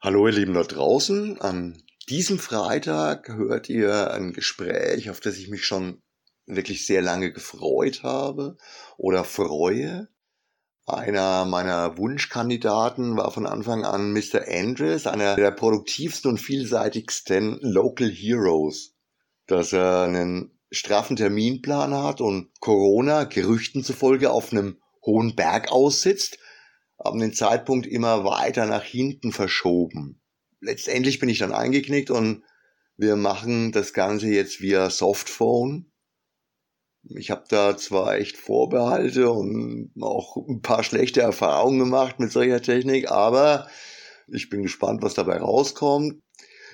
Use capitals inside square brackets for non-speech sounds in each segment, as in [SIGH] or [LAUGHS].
Hallo ihr Lieben da draußen. An diesem Freitag hört ihr ein Gespräch, auf das ich mich schon wirklich sehr lange gefreut habe oder freue. Einer meiner Wunschkandidaten war von Anfang an Mr. Andres, einer der produktivsten und vielseitigsten Local Heroes. Dass er einen straffen Terminplan hat und Corona Gerüchten zufolge auf einem hohen Berg aussitzt, haben den Zeitpunkt immer weiter nach hinten verschoben. Letztendlich bin ich dann eingeknickt und wir machen das Ganze jetzt via Softphone. Ich habe da zwar echt Vorbehalte und auch ein paar schlechte Erfahrungen gemacht mit solcher Technik, aber ich bin gespannt, was dabei rauskommt.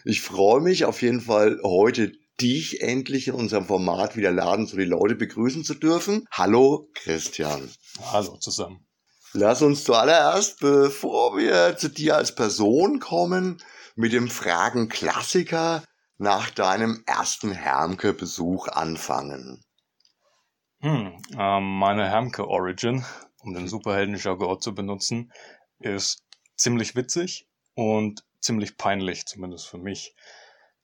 Ich freue mich auf jeden Fall heute dich endlich in unserem Format wieder laden, so die Leute begrüßen zu dürfen. Hallo Christian. Hallo zusammen. Lass uns zuallererst, bevor wir zu dir als Person kommen, mit dem Fragen-Klassiker nach deinem ersten Hermke-Besuch anfangen. Hm, äh, meine Hermke-Origin, um den Superhelden-Jargon zu benutzen, ist ziemlich witzig und ziemlich peinlich, zumindest für mich.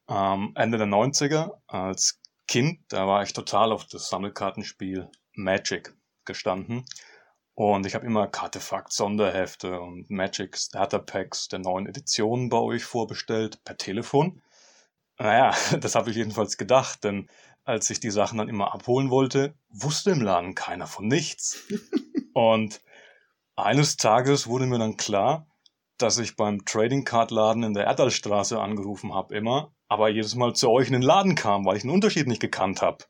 Ähm, Ende der 90er, als Kind, da war ich total auf das Sammelkartenspiel Magic gestanden und ich habe immer Kartefakt, Sonderhefte und Magic Starter Packs der neuen Editionen bei euch vorbestellt per Telefon. Naja, [LAUGHS] das habe ich jedenfalls gedacht, denn als ich die Sachen dann immer abholen wollte, wusste im Laden keiner von nichts. [LAUGHS] und eines Tages wurde mir dann klar, dass ich beim Trading Card Laden in der Erdalstraße angerufen habe immer, aber jedes Mal zu euch in den Laden kam, weil ich den Unterschied nicht gekannt habe.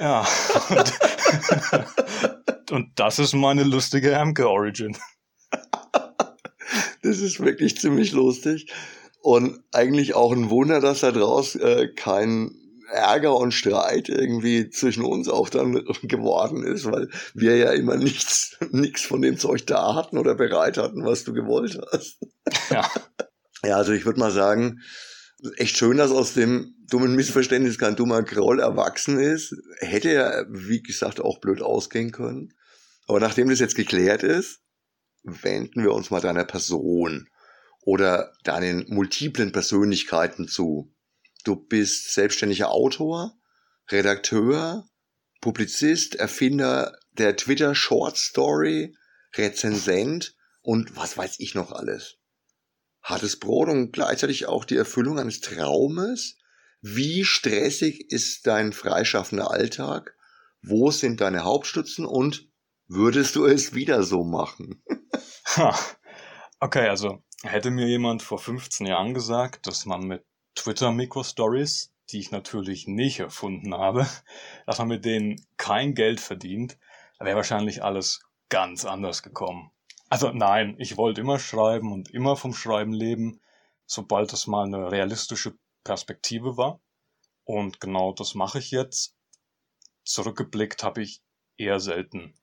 Ja. [LAUGHS] Und das ist meine lustige Hamke-Origin. [LAUGHS] das ist wirklich ziemlich lustig. Und eigentlich auch ein Wunder, dass da draus äh, kein Ärger und Streit irgendwie zwischen uns auch dann [LAUGHS] geworden ist, weil wir ja immer nichts, [LAUGHS] nichts von dem Zeug da hatten oder bereit hatten, was du gewollt hast. Ja. Ja, also ich würde mal sagen, echt schön, dass aus dem dummen Missverständnis kein dummer Groll erwachsen ist. Hätte ja, wie gesagt, auch blöd ausgehen können. Aber nachdem das jetzt geklärt ist, wenden wir uns mal deiner Person oder deinen multiplen Persönlichkeiten zu. Du bist selbstständiger Autor, Redakteur, Publizist, Erfinder der Twitter Short Story, Rezensent und was weiß ich noch alles. Hartes Brot und gleichzeitig auch die Erfüllung eines Traumes. Wie stressig ist dein freischaffender Alltag? Wo sind deine Hauptstützen und Würdest du es wieder so machen? [LAUGHS] okay, also hätte mir jemand vor 15 Jahren gesagt, dass man mit Twitter Microstories, die ich natürlich nicht erfunden habe, dass man mit denen kein Geld verdient, wäre wahrscheinlich alles ganz anders gekommen. Also nein, ich wollte immer schreiben und immer vom Schreiben leben, sobald das mal eine realistische Perspektive war. Und genau das mache ich jetzt. Zurückgeblickt habe ich eher selten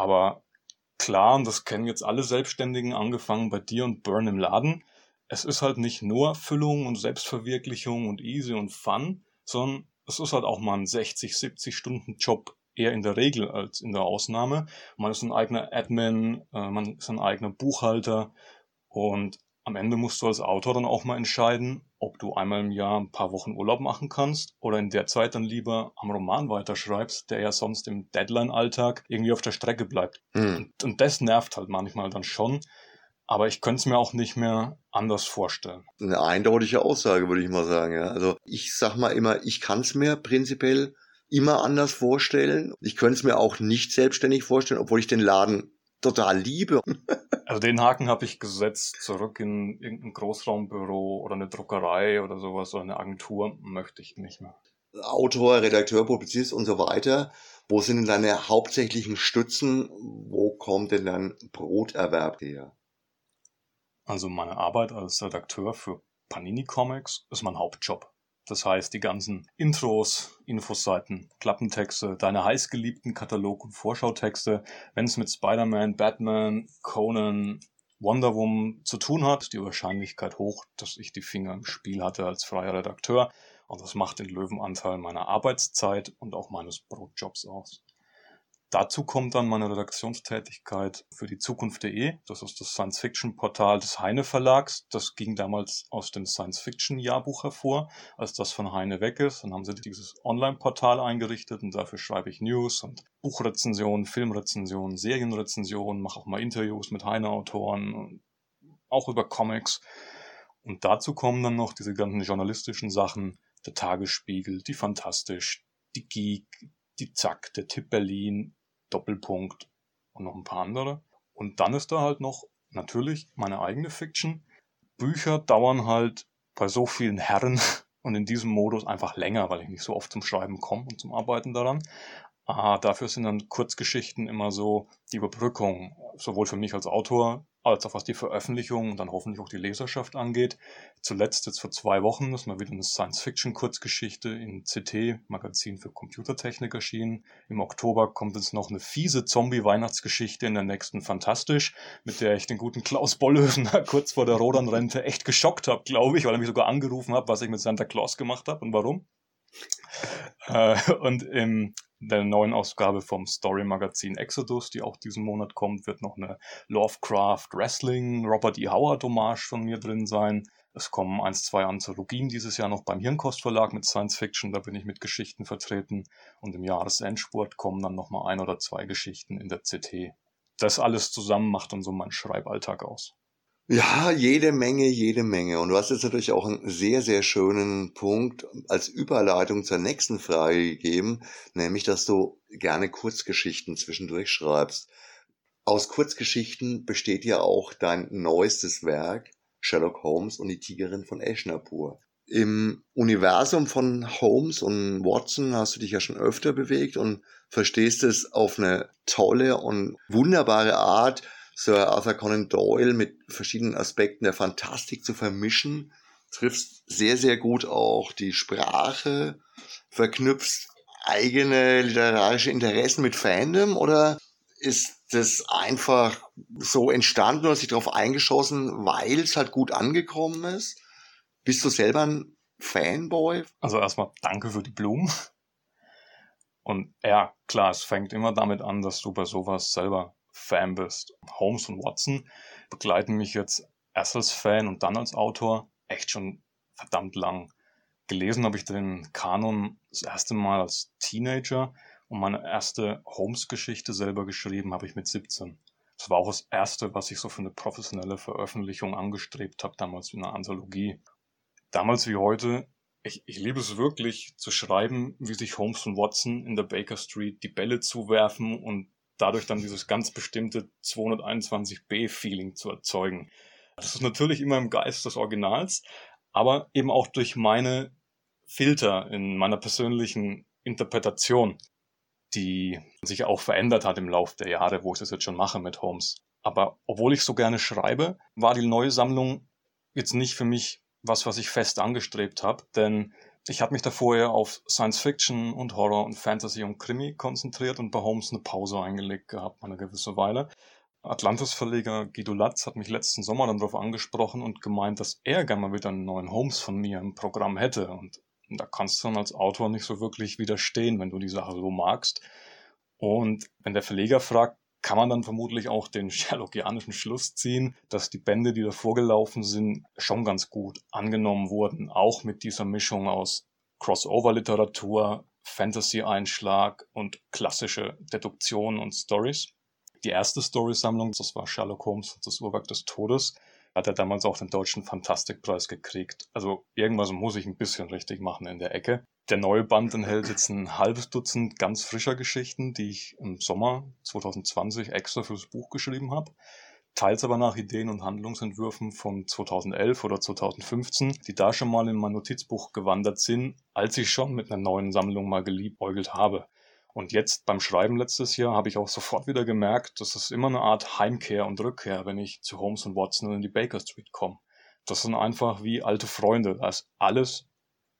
aber klar, und das kennen jetzt alle Selbstständigen, angefangen bei dir und Burn im Laden, es ist halt nicht nur Füllung und Selbstverwirklichung und easy und fun, sondern es ist halt auch mal ein 60, 70 Stunden Job eher in der Regel als in der Ausnahme. Man ist ein eigener Admin, äh, man ist ein eigener Buchhalter und am Ende musst du als Autor dann auch mal entscheiden, ob du einmal im Jahr ein paar Wochen Urlaub machen kannst oder in der Zeit dann lieber am Roman weiterschreibst, der ja sonst im Deadline-Alltag irgendwie auf der Strecke bleibt. Mhm. Und, und das nervt halt manchmal dann schon. Aber ich könnte es mir auch nicht mehr anders vorstellen. Eine eindeutige Aussage, würde ich mal sagen. Ja. Also ich sag mal immer, ich kann es mir prinzipiell immer anders vorstellen. Ich könnte es mir auch nicht selbstständig vorstellen, obwohl ich den Laden total liebe. [LAUGHS] Also den Haken habe ich gesetzt, zurück in irgendein Großraumbüro oder eine Druckerei oder sowas oder eine Agentur möchte ich nicht mehr. Autor, Redakteur, Publizist und so weiter. Wo sind denn deine hauptsächlichen Stützen? Wo kommt denn dein Broterwerb her? Also meine Arbeit als Redakteur für Panini Comics ist mein Hauptjob. Das heißt, die ganzen Intros, Infoseiten, Klappentexte, deine heißgeliebten Katalog- und Vorschautexte, wenn es mit Spider-Man, Batman, Conan, Wonder Woman zu tun hat, die Wahrscheinlichkeit hoch, dass ich die Finger im Spiel hatte als freier Redakteur. Und das macht den Löwenanteil meiner Arbeitszeit und auch meines Brotjobs aus. Dazu kommt dann meine Redaktionstätigkeit für die Zukunft.de. Das ist das Science-Fiction-Portal des Heine Verlags. Das ging damals aus dem Science-Fiction-Jahrbuch hervor. Als das von Heine weg ist, dann haben sie dieses Online-Portal eingerichtet und dafür schreibe ich News und Buchrezensionen, Filmrezensionen, Serienrezensionen, mache auch mal Interviews mit Heine-Autoren, auch über Comics. Und dazu kommen dann noch diese ganzen journalistischen Sachen, der Tagesspiegel, die Fantastisch, die Geek, die Zack, der Tipp Berlin, Doppelpunkt und noch ein paar andere. Und dann ist da halt noch natürlich meine eigene Fiction. Bücher dauern halt bei so vielen Herren [LAUGHS] und in diesem Modus einfach länger, weil ich nicht so oft zum Schreiben komme und zum Arbeiten daran. Ah, dafür sind dann Kurzgeschichten immer so die Überbrückung, sowohl für mich als Autor als auch was die Veröffentlichung und dann hoffentlich auch die Leserschaft angeht. Zuletzt jetzt vor zwei Wochen ist mal wieder eine Science-Fiction-Kurzgeschichte in CT, Magazin für Computertechnik erschienen. Im Oktober kommt jetzt noch eine fiese Zombie-Weihnachtsgeschichte in der nächsten Fantastisch, mit der ich den guten Klaus Bollhöfen [LAUGHS] kurz vor der Rodern-Rente echt geschockt habe, glaube ich, weil er mich sogar angerufen hat, was ich mit Santa Claus gemacht habe und warum. Äh, und im der neuen Ausgabe vom Story-Magazin Exodus, die auch diesen Monat kommt, wird noch eine Lovecraft Wrestling Robert E. Howard Hommage von mir drin sein. Es kommen eins, zwei Anthologien dieses Jahr noch beim Hirnkost Verlag mit Science Fiction, da bin ich mit Geschichten vertreten. Und im Jahresendspurt kommen dann nochmal ein oder zwei Geschichten in der CT. Das alles zusammen macht dann so mein Schreiballtag aus. Ja, jede Menge, jede Menge. Und du hast jetzt natürlich auch einen sehr, sehr schönen Punkt als Überleitung zur nächsten Frage gegeben, nämlich, dass du gerne Kurzgeschichten zwischendurch schreibst. Aus Kurzgeschichten besteht ja auch dein neuestes Werk, Sherlock Holmes und die Tigerin von Eschnapur. Im Universum von Holmes und Watson hast du dich ja schon öfter bewegt und verstehst es auf eine tolle und wunderbare Art, Sir Arthur Conan Doyle mit verschiedenen Aspekten der Fantastik zu vermischen. Triffst sehr, sehr gut auch die Sprache, verknüpfst eigene literarische Interessen mit Fandom oder ist das einfach so entstanden und sich darauf eingeschossen, weil es halt gut angekommen ist? Bist du selber ein Fanboy? Also erstmal danke für die Blumen. Und ja, klar, es fängt immer damit an, dass du bei sowas selber Fan bist. Holmes und Watson begleiten mich jetzt erst als Fan und dann als Autor echt schon verdammt lang. Gelesen habe ich den Kanon das erste Mal als Teenager und meine erste Holmes-Geschichte selber geschrieben habe ich mit 17. Das war auch das erste, was ich so für eine professionelle Veröffentlichung angestrebt habe, damals in einer Anthologie. Damals wie heute, ich, ich liebe es wirklich zu schreiben, wie sich Holmes und Watson in der Baker Street die Bälle zuwerfen und dadurch dann dieses ganz bestimmte 221b-Feeling zu erzeugen. Das ist natürlich immer im Geist des Originals, aber eben auch durch meine Filter in meiner persönlichen Interpretation, die sich auch verändert hat im Laufe der Jahre, wo ich das jetzt schon mache mit Holmes. Aber obwohl ich so gerne schreibe, war die neue Sammlung jetzt nicht für mich was, was ich fest angestrebt habe, denn ich habe mich da vorher auf Science Fiction und Horror und Fantasy und Krimi konzentriert und bei Holmes eine Pause eingelegt gehabt, eine gewisse Weile. Atlantis-Verleger Guido Latz hat mich letzten Sommer dann darauf angesprochen und gemeint, dass er gerne mal wieder einen neuen Holmes von mir im Programm hätte. Und da kannst du dann als Autor nicht so wirklich widerstehen, wenn du die Sache so magst. Und wenn der Verleger fragt, kann man dann vermutlich auch den Sherlockianischen Schluss ziehen, dass die Bände, die da vorgelaufen sind, schon ganz gut angenommen wurden, auch mit dieser Mischung aus Crossover-Literatur, Fantasy-Einschlag und klassische Deduktionen und Stories. Die erste Storysammlung, das war Sherlock Holmes, das Uhrwerk des Todes, hat er damals auch den deutschen Fantastikpreis gekriegt. Also irgendwas muss ich ein bisschen richtig machen in der Ecke. Der neue Band enthält jetzt ein halbes Dutzend ganz frischer Geschichten, die ich im Sommer 2020 extra fürs Buch geschrieben habe. Teils aber nach Ideen und Handlungsentwürfen von 2011 oder 2015, die da schon mal in mein Notizbuch gewandert sind, als ich schon mit einer neuen Sammlung mal geliebäugelt habe. Und jetzt beim Schreiben letztes Jahr habe ich auch sofort wieder gemerkt, dass es immer eine Art Heimkehr und Rückkehr, wenn ich zu Holmes und Watson und in die Baker Street komme. Das sind einfach wie alte Freunde. Da ist alles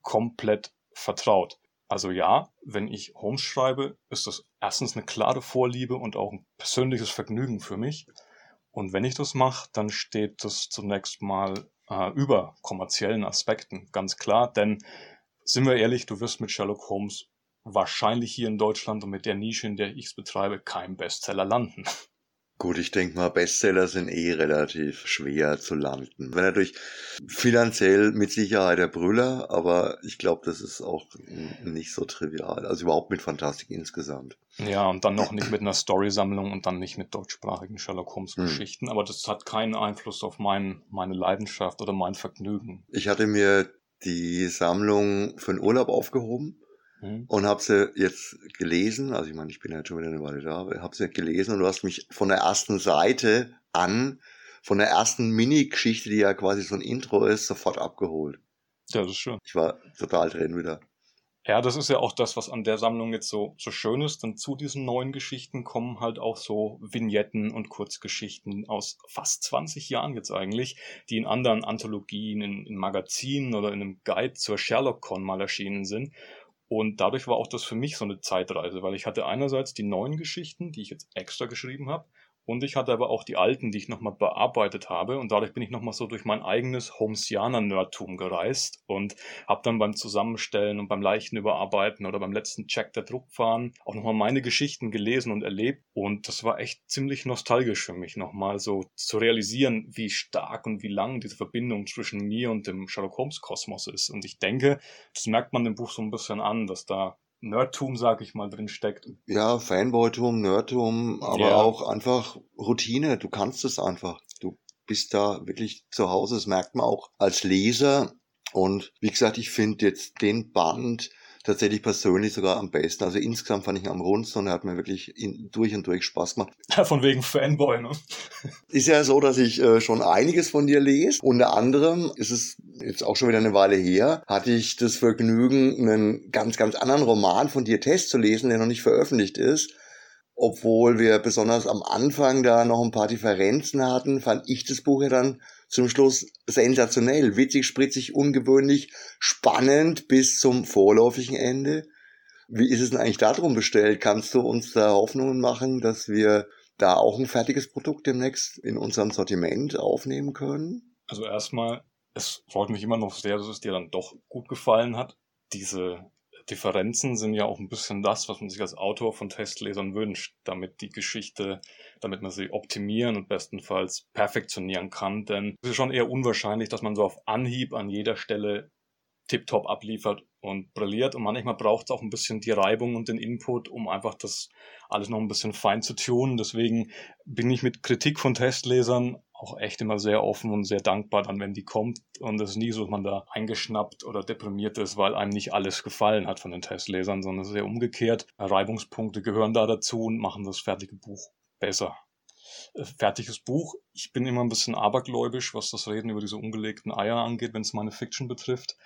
komplett vertraut. Also ja, wenn ich Holmes schreibe, ist das erstens eine klare Vorliebe und auch ein persönliches Vergnügen für mich. Und wenn ich das mache, dann steht das zunächst mal äh, über kommerziellen Aspekten, ganz klar. Denn sind wir ehrlich, du wirst mit Sherlock Holmes wahrscheinlich hier in Deutschland und mit der Nische, in der ich es betreibe, kein Bestseller landen. Gut, ich denke mal, Bestseller sind eh relativ schwer zu landen. Wenn natürlich finanziell mit Sicherheit der Brüller, aber ich glaube, das ist auch nicht so trivial. Also überhaupt mit Fantastik insgesamt. Ja, und dann noch nicht mit einer Storysammlung und dann nicht mit deutschsprachigen Sherlock Holmes hm. Geschichten. Hm. Aber das hat keinen Einfluss auf mein, meine Leidenschaft oder mein Vergnügen. Ich hatte mir die Sammlung für den Urlaub aufgehoben mhm. und habe sie jetzt gelesen. Also ich meine, ich bin ja schon wieder eine Weile da, habe sie gelesen und du hast mich von der ersten Seite an, von der ersten Mini-Geschichte, die ja quasi so ein Intro ist, sofort abgeholt. Ja, das ist schön. Ich war total drin wieder. Ja, das ist ja auch das, was an der Sammlung jetzt so, so schön ist. Denn zu diesen neuen Geschichten kommen halt auch so Vignetten und Kurzgeschichten aus fast 20 Jahren jetzt eigentlich, die in anderen Anthologien, in, in Magazinen oder in einem Guide zur Sherlock-Con mal erschienen sind. Und dadurch war auch das für mich so eine Zeitreise, weil ich hatte einerseits die neuen Geschichten, die ich jetzt extra geschrieben habe, und ich hatte aber auch die alten, die ich nochmal bearbeitet habe. Und dadurch bin ich nochmal so durch mein eigenes Holmesianer-Nerdtum gereist und habe dann beim Zusammenstellen und beim leichten Überarbeiten oder beim letzten Check der Druckfahren auch nochmal meine Geschichten gelesen und erlebt. Und das war echt ziemlich nostalgisch für mich, nochmal so zu realisieren, wie stark und wie lang diese Verbindung zwischen mir und dem Sherlock Holmes-Kosmos ist. Und ich denke, das merkt man dem Buch so ein bisschen an, dass da Nerdtum, sag ich mal, drin steckt. Ja, Fanboytum, Nerdtum, aber ja. auch einfach Routine. Du kannst es einfach. Du bist da wirklich zu Hause. Das merkt man auch als Leser. Und wie gesagt, ich finde jetzt den Band tatsächlich persönlich sogar am besten. Also insgesamt fand ich ihn am rundsten und er hat mir wirklich in, durch und durch Spaß gemacht. Von wegen Fanboy, ne? Ist ja so, dass ich äh, schon einiges von dir lese. Unter anderem ist es jetzt auch schon wieder eine Weile her, hatte ich das Vergnügen, einen ganz, ganz anderen Roman von dir Test zu lesen, der noch nicht veröffentlicht ist. Obwohl wir besonders am Anfang da noch ein paar Differenzen hatten, fand ich das Buch ja dann zum Schluss sensationell, witzig, spritzig, ungewöhnlich, spannend bis zum vorläufigen Ende. Wie ist es denn eigentlich darum bestellt? Kannst du uns da Hoffnungen machen, dass wir da auch ein fertiges Produkt demnächst in unserem Sortiment aufnehmen können? Also erstmal, es freut mich immer noch sehr, dass es dir dann doch gut gefallen hat. Diese Differenzen sind ja auch ein bisschen das, was man sich als Autor von Testlesern wünscht, damit die Geschichte, damit man sie optimieren und bestenfalls perfektionieren kann. Denn es ist schon eher unwahrscheinlich, dass man so auf Anhieb an jeder Stelle tiptop abliefert und brilliert. Und manchmal braucht es auch ein bisschen die Reibung und den Input, um einfach das alles noch ein bisschen fein zu tun. Deswegen bin ich mit Kritik von Testlesern auch echt immer sehr offen und sehr dankbar dann, wenn die kommt. Und es ist nie so, dass man da eingeschnappt oder deprimiert ist, weil einem nicht alles gefallen hat von den Testlesern, sondern eher umgekehrt. Reibungspunkte gehören da dazu und machen das fertige Buch besser. Äh, fertiges Buch. Ich bin immer ein bisschen abergläubisch, was das Reden über diese ungelegten Eier angeht, wenn es meine Fiction betrifft.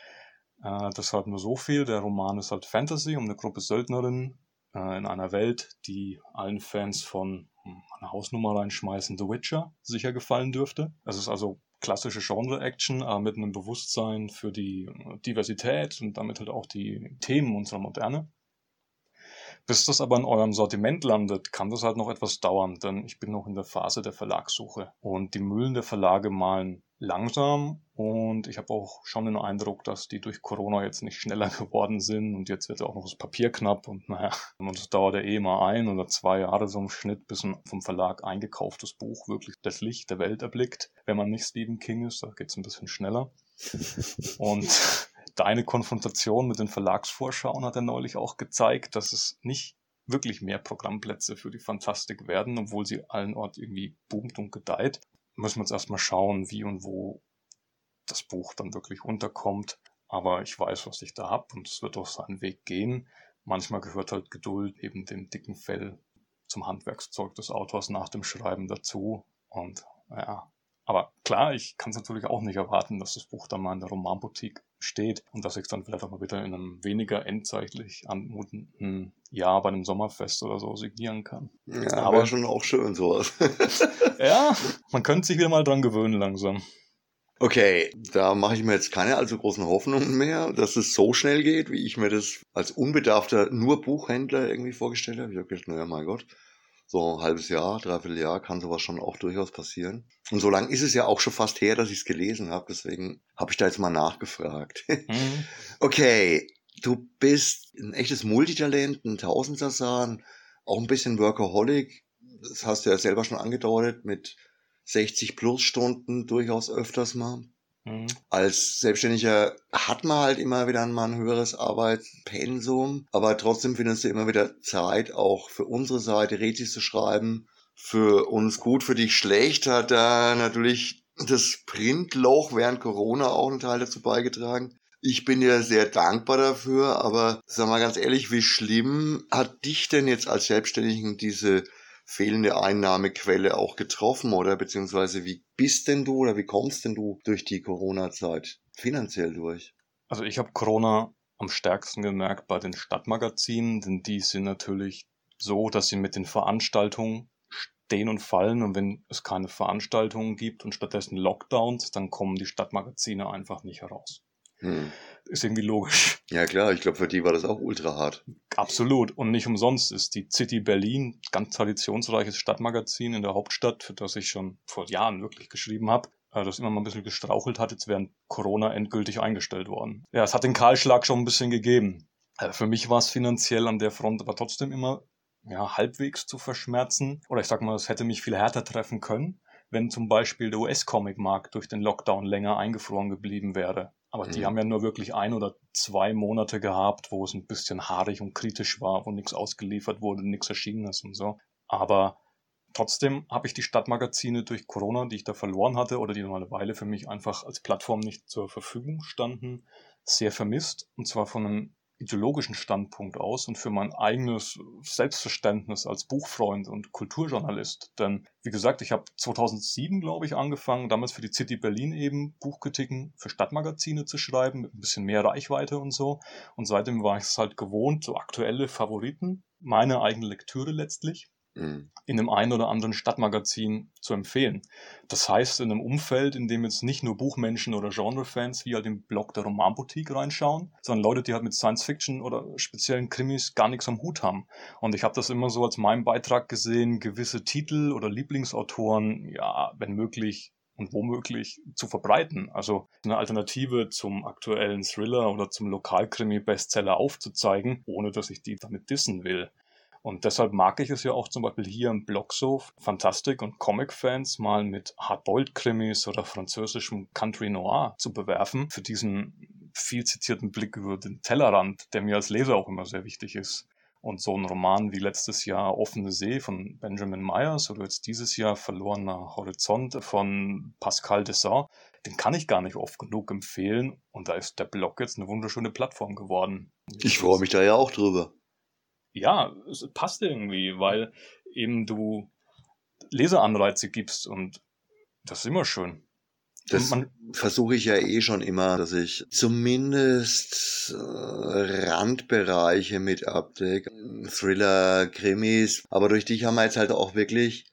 Äh, deshalb nur so viel. Der Roman ist halt Fantasy um eine Gruppe Söldnerinnen äh, in einer Welt, die allen Fans von hm, eine Hausnummer reinschmeißen, The Witcher sicher gefallen dürfte. Es ist also klassische Genre-Action, aber mit einem Bewusstsein für die Diversität und damit halt auch die Themen unserer Moderne. Bis das aber in eurem Sortiment landet, kann das halt noch etwas dauern, denn ich bin noch in der Phase der Verlagssuche. Und die Mühlen der Verlage malen langsam und ich habe auch schon den Eindruck, dass die durch Corona jetzt nicht schneller [LAUGHS] geworden sind und jetzt wird auch noch das Papier knapp und naja, und das dauert ja eh mal ein oder zwei Jahre so im Schnitt, bis ein vom Verlag eingekauftes Buch wirklich das Licht der Welt erblickt. Wenn man nicht Stephen King ist, da geht es ein bisschen schneller. und [LAUGHS] deine Konfrontation mit den Verlagsvorschauen hat er neulich auch gezeigt, dass es nicht wirklich mehr Programmplätze für die Fantastik werden, obwohl sie allen Ort irgendwie boomt und gedeiht müssen wir jetzt erstmal schauen, wie und wo das Buch dann wirklich unterkommt. Aber ich weiß, was ich da habe und es wird auch seinen Weg gehen. Manchmal gehört halt Geduld eben dem dicken Fell zum Handwerkszeug des Autors nach dem Schreiben dazu. Und ja, aber klar, ich kann es natürlich auch nicht erwarten, dass das Buch dann mal in der Romanboutique steht und dass ich es dann vielleicht auch mal wieder in einem weniger endzeitlich anmutenden Jahr bei einem Sommerfest oder so signieren kann. Ja, aber schon auch schön sowas. [LAUGHS] [LAUGHS] ja, man könnte sich wieder mal dran gewöhnen langsam. Okay, da mache ich mir jetzt keine allzu großen Hoffnungen mehr, dass es so schnell geht, wie ich mir das als unbedarfter nur Buchhändler irgendwie vorgestellt habe. Ich habe gedacht, naja, mein Gott, so ein halbes Jahr, dreiviertel Jahr kann sowas schon auch durchaus passieren. Und so lang ist es ja auch schon fast her, dass ich es gelesen habe, deswegen habe ich da jetzt mal nachgefragt. Mhm. [LAUGHS] Okay, du bist ein echtes Multitalent, ein Tausendsassan, auch ein bisschen Workaholic. Das hast du ja selber schon angedeutet mit 60 plus Stunden durchaus öfters mal. Mhm. Als Selbstständiger hat man halt immer wieder mal ein höheres Arbeitspensum, aber trotzdem findest du immer wieder Zeit, auch für unsere Seite Rätsel zu schreiben. Für uns gut, für dich schlecht hat da natürlich das Printloch während Corona auch einen Teil dazu beigetragen. Ich bin dir sehr dankbar dafür, aber sag mal ganz ehrlich, wie schlimm hat dich denn jetzt als Selbstständigen diese fehlende Einnahmequelle auch getroffen oder beziehungsweise wie bist denn du oder wie kommst denn du durch die Corona-Zeit finanziell durch? Also ich habe Corona am stärksten gemerkt bei den Stadtmagazinen, denn die sind natürlich so, dass sie mit den Veranstaltungen stehen und fallen und wenn es keine Veranstaltungen gibt und stattdessen Lockdowns, dann kommen die Stadtmagazine einfach nicht heraus. Hm. Ist irgendwie logisch. Ja klar, ich glaube, für die war das auch ultra hart. Absolut. Und nicht umsonst ist die City Berlin ganz traditionsreiches Stadtmagazin in der Hauptstadt, für das ich schon vor Jahren wirklich geschrieben habe, äh, das immer mal ein bisschen gestrauchelt hat, jetzt während Corona endgültig eingestellt worden. Ja, es hat den Kahlschlag schon ein bisschen gegeben. Äh, für mich war es finanziell an der Front aber trotzdem immer ja, halbwegs zu verschmerzen. Oder ich sag mal, es hätte mich viel härter treffen können, wenn zum Beispiel der US-Comic-Markt durch den Lockdown länger eingefroren geblieben wäre. Aber mhm. die haben ja nur wirklich ein oder zwei Monate gehabt, wo es ein bisschen haarig und kritisch war, wo nichts ausgeliefert wurde, nichts erschienen ist und so. Aber trotzdem habe ich die Stadtmagazine durch Corona, die ich da verloren hatte oder die noch eine Weile für mich einfach als Plattform nicht zur Verfügung standen, sehr vermisst. Und zwar von einem ideologischen Standpunkt aus und für mein eigenes Selbstverständnis als Buchfreund und Kulturjournalist. Denn wie gesagt, ich habe 2007, glaube ich, angefangen, damals für die City Berlin eben Buchkritiken für Stadtmagazine zu schreiben, mit ein bisschen mehr Reichweite und so. Und seitdem war ich es halt gewohnt, so aktuelle Favoriten, meine eigene Lektüre letztlich, Mhm. in einem einen oder anderen Stadtmagazin zu empfehlen. Das heißt, in einem Umfeld, in dem jetzt nicht nur Buchmenschen oder Genrefans wie halt im Blog der Romanboutique reinschauen, sondern Leute, die halt mit Science Fiction oder speziellen Krimis gar nichts am Hut haben. Und ich habe das immer so als meinen Beitrag gesehen, gewisse Titel oder Lieblingsautoren, ja, wenn möglich, und womöglich zu verbreiten. Also eine Alternative zum aktuellen Thriller oder zum Lokalkrimi-Bestseller aufzuzeigen, ohne dass ich die damit dissen will. Und deshalb mag ich es ja auch zum Beispiel hier im Blog so, Fantastik- und Comic-Fans mal mit Hardboiled-Krimis oder französischem Country Noir zu bewerfen, für diesen viel zitierten Blick über den Tellerrand, der mir als Leser auch immer sehr wichtig ist. Und so ein Roman wie letztes Jahr Offene See von Benjamin Myers oder jetzt dieses Jahr Verlorener Horizont von Pascal Dessart, den kann ich gar nicht oft genug empfehlen. Und da ist der Blog jetzt eine wunderschöne Plattform geworden. Ich freue mich da ja auch drüber ja, es passt irgendwie, weil eben du Leseanreize gibst und das ist immer schön. Das versuche ich ja eh schon immer, dass ich zumindest äh, Randbereiche mit abdecke. Thriller, Krimis. Aber durch dich haben wir jetzt halt auch wirklich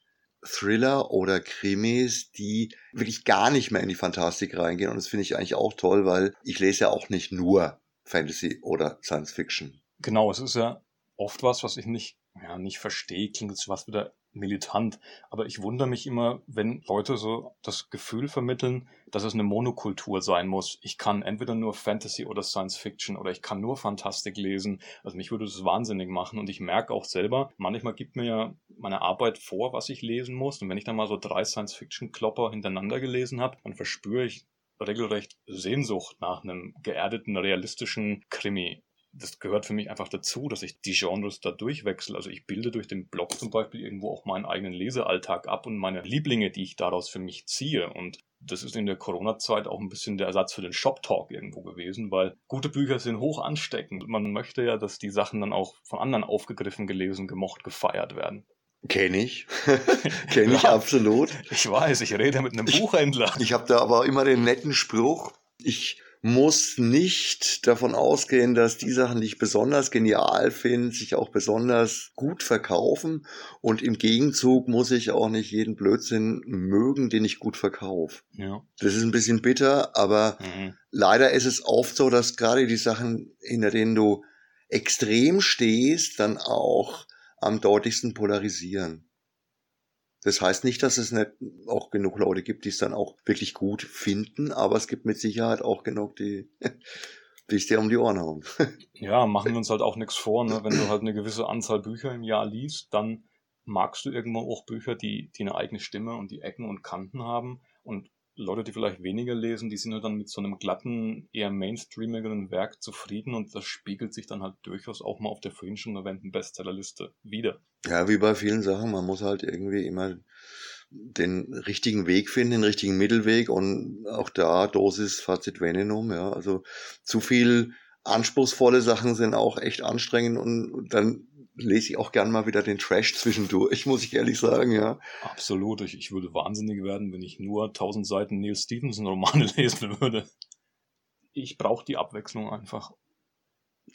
Thriller oder Krimis, die wirklich gar nicht mehr in die Fantastik reingehen. Und das finde ich eigentlich auch toll, weil ich lese ja auch nicht nur Fantasy oder Science Fiction. Genau, es ist ja oft was, was ich nicht, ja, nicht verstehe, klingt jetzt was wieder militant, aber ich wundere mich immer, wenn Leute so das Gefühl vermitteln, dass es eine Monokultur sein muss. Ich kann entweder nur Fantasy oder Science Fiction oder ich kann nur Fantastik lesen. Also mich würde das wahnsinnig machen. Und ich merke auch selber, manchmal gibt mir ja meine Arbeit vor, was ich lesen muss. Und wenn ich dann mal so drei Science Fiction Klopper hintereinander gelesen habe, dann verspüre ich regelrecht Sehnsucht nach einem geerdeten, realistischen Krimi das gehört für mich einfach dazu, dass ich die Genres da durchwechsel. Also ich bilde durch den Blog zum Beispiel irgendwo auch meinen eigenen Lesealltag ab und meine Lieblinge, die ich daraus für mich ziehe. Und das ist in der Corona-Zeit auch ein bisschen der Ersatz für den Shop-Talk irgendwo gewesen, weil gute Bücher sind hoch ansteckend. Man möchte ja, dass die Sachen dann auch von anderen aufgegriffen, gelesen, gemocht, gefeiert werden. Kenne ich. [LAUGHS] Kenne ich ja, absolut. Ich weiß, ich rede mit einem Buchhändler. Ich, ich habe da aber immer den netten Spruch, ich muss nicht davon ausgehen, dass die Sachen, die ich besonders genial finde, sich auch besonders gut verkaufen. Und im Gegenzug muss ich auch nicht jeden Blödsinn mögen, den ich gut verkaufe. Ja. Das ist ein bisschen bitter, aber mhm. leider ist es oft so, dass gerade die Sachen, hinter denen du extrem stehst, dann auch am deutlichsten polarisieren. Das heißt nicht, dass es nicht auch genug Leute gibt, die es dann auch wirklich gut finden, aber es gibt mit Sicherheit auch genug, die [LAUGHS] bis dir um die Ohren hauen. [LAUGHS] ja, machen wir uns halt auch nichts vor. Ne? Wenn du halt eine gewisse Anzahl Bücher im Jahr liest, dann magst du irgendwann auch Bücher, die, die eine eigene Stimme und die Ecken und Kanten haben. Und Leute, die vielleicht weniger lesen, die sind halt dann mit so einem glatten, eher mainstreamigeren Werk zufrieden und das spiegelt sich dann halt durchaus auch mal auf der vorhin schon erwähnten Bestsellerliste wieder. Ja, wie bei vielen Sachen, man muss halt irgendwie immer den richtigen Weg finden, den richtigen Mittelweg und auch da Dosis Fazit Venenum, ja, also zu viel anspruchsvolle Sachen sind auch echt anstrengend und dann lese ich auch gern mal wieder den Trash zwischendurch, [LAUGHS] muss ich ehrlich sagen, ja. Absolut. Ich, ich würde wahnsinnig werden, wenn ich nur 1000 Seiten Neil Stevenson Romane [LAUGHS] lesen würde. Ich brauche die Abwechslung einfach.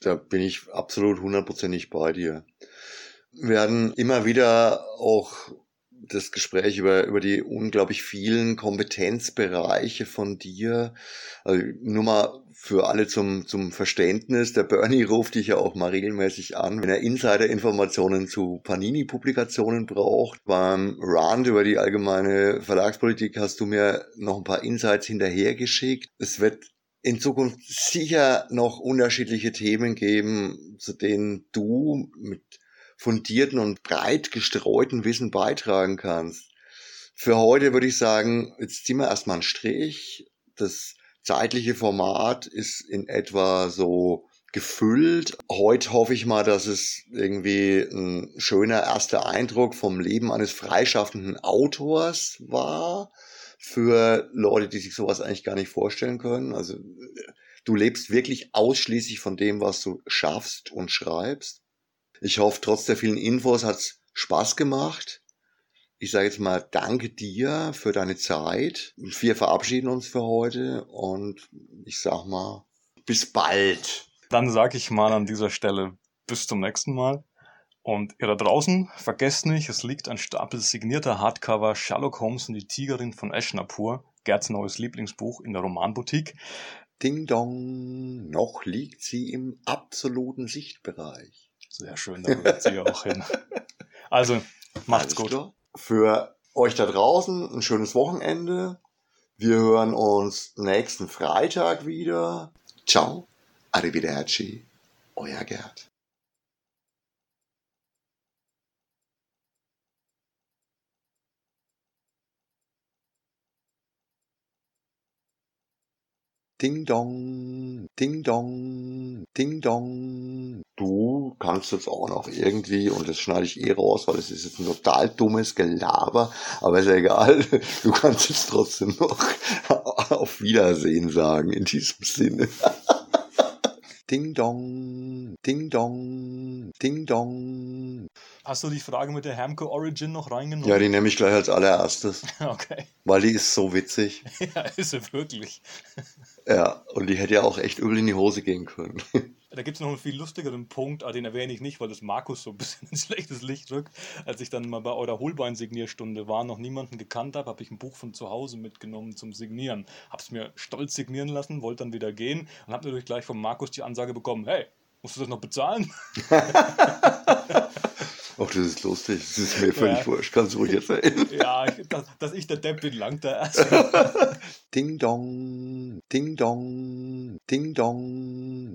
Da bin ich absolut hundertprozentig bei dir. Wir werden immer wieder auch das Gespräch über, über die unglaublich vielen Kompetenzbereiche von dir. Also nur mal für alle zum, zum Verständnis. Der Bernie ruft dich ja auch mal regelmäßig an, wenn er Insider-Informationen zu Panini-Publikationen braucht. Beim Rand über die allgemeine Verlagspolitik hast du mir noch ein paar Insights hinterhergeschickt. Es wird in Zukunft sicher noch unterschiedliche Themen geben, zu denen du mit fundierten und breit gestreuten Wissen beitragen kannst. Für heute würde ich sagen, jetzt ziehen wir erstmal einen Strich. Das zeitliche Format ist in etwa so gefüllt. Heute hoffe ich mal, dass es irgendwie ein schöner erster Eindruck vom Leben eines freischaffenden Autors war. Für Leute, die sich sowas eigentlich gar nicht vorstellen können. Also du lebst wirklich ausschließlich von dem, was du schaffst und schreibst. Ich hoffe, trotz der vielen Infos hat's Spaß gemacht. Ich sage jetzt mal danke dir für deine Zeit. Wir verabschieden uns für heute und ich sag mal bis bald. Dann sage ich mal an dieser Stelle bis zum nächsten Mal. Und ihr da draußen, vergesst nicht, es liegt ein Stapel signierter Hardcover Sherlock Holmes und die Tigerin von Eschnapur, Gerds neues Lieblingsbuch in der Romanboutique. Ding dong, noch liegt sie im absoluten Sichtbereich. Sehr schön, da wird sie auch hin. Also, macht's gut. Klar. Für euch da draußen ein schönes Wochenende. Wir hören uns nächsten Freitag wieder. Ciao, arrivederci, euer Gerd. Ding dong, ding dong, ding dong. Du kannst jetzt auch noch irgendwie, und das schneide ich eh raus, weil es ist jetzt ein total dummes Gelaber, aber ist ja egal. [LAUGHS] Du kannst jetzt trotzdem noch [LAUGHS] auf Wiedersehen sagen in diesem Sinne. [LAUGHS] Ding dong, ding dong, ding dong. Hast du die Frage mit der Hermke Origin noch reingenommen? Ja, die nehme ich gleich als allererstes. okay. Weil die ist so witzig. ja, ist sie wirklich. Ja, und die hätte ja auch echt übel in die Hose gehen können. [LAUGHS] Da gibt es noch einen viel lustigeren Punkt, aber den erwähne ich nicht, weil das Markus so ein bisschen [LAUGHS] ins schlechtes Licht rückt. Als ich dann mal bei eurer Holbein-Signierstunde war, noch niemanden gekannt habe, habe ich ein Buch von zu Hause mitgenommen zum Signieren. Habe es mir stolz signieren lassen, wollte dann wieder gehen und habe natürlich gleich von Markus die Ansage bekommen, hey, musst du das noch bezahlen? [LAUGHS] Ach, das ist lustig. Das ist mir völlig ja. wurscht. Kannst du ruhig erzählen. Ja, dass, dass ich der Depp bin, langt da erst. [LAUGHS] ding dong, ding dong, ding dong.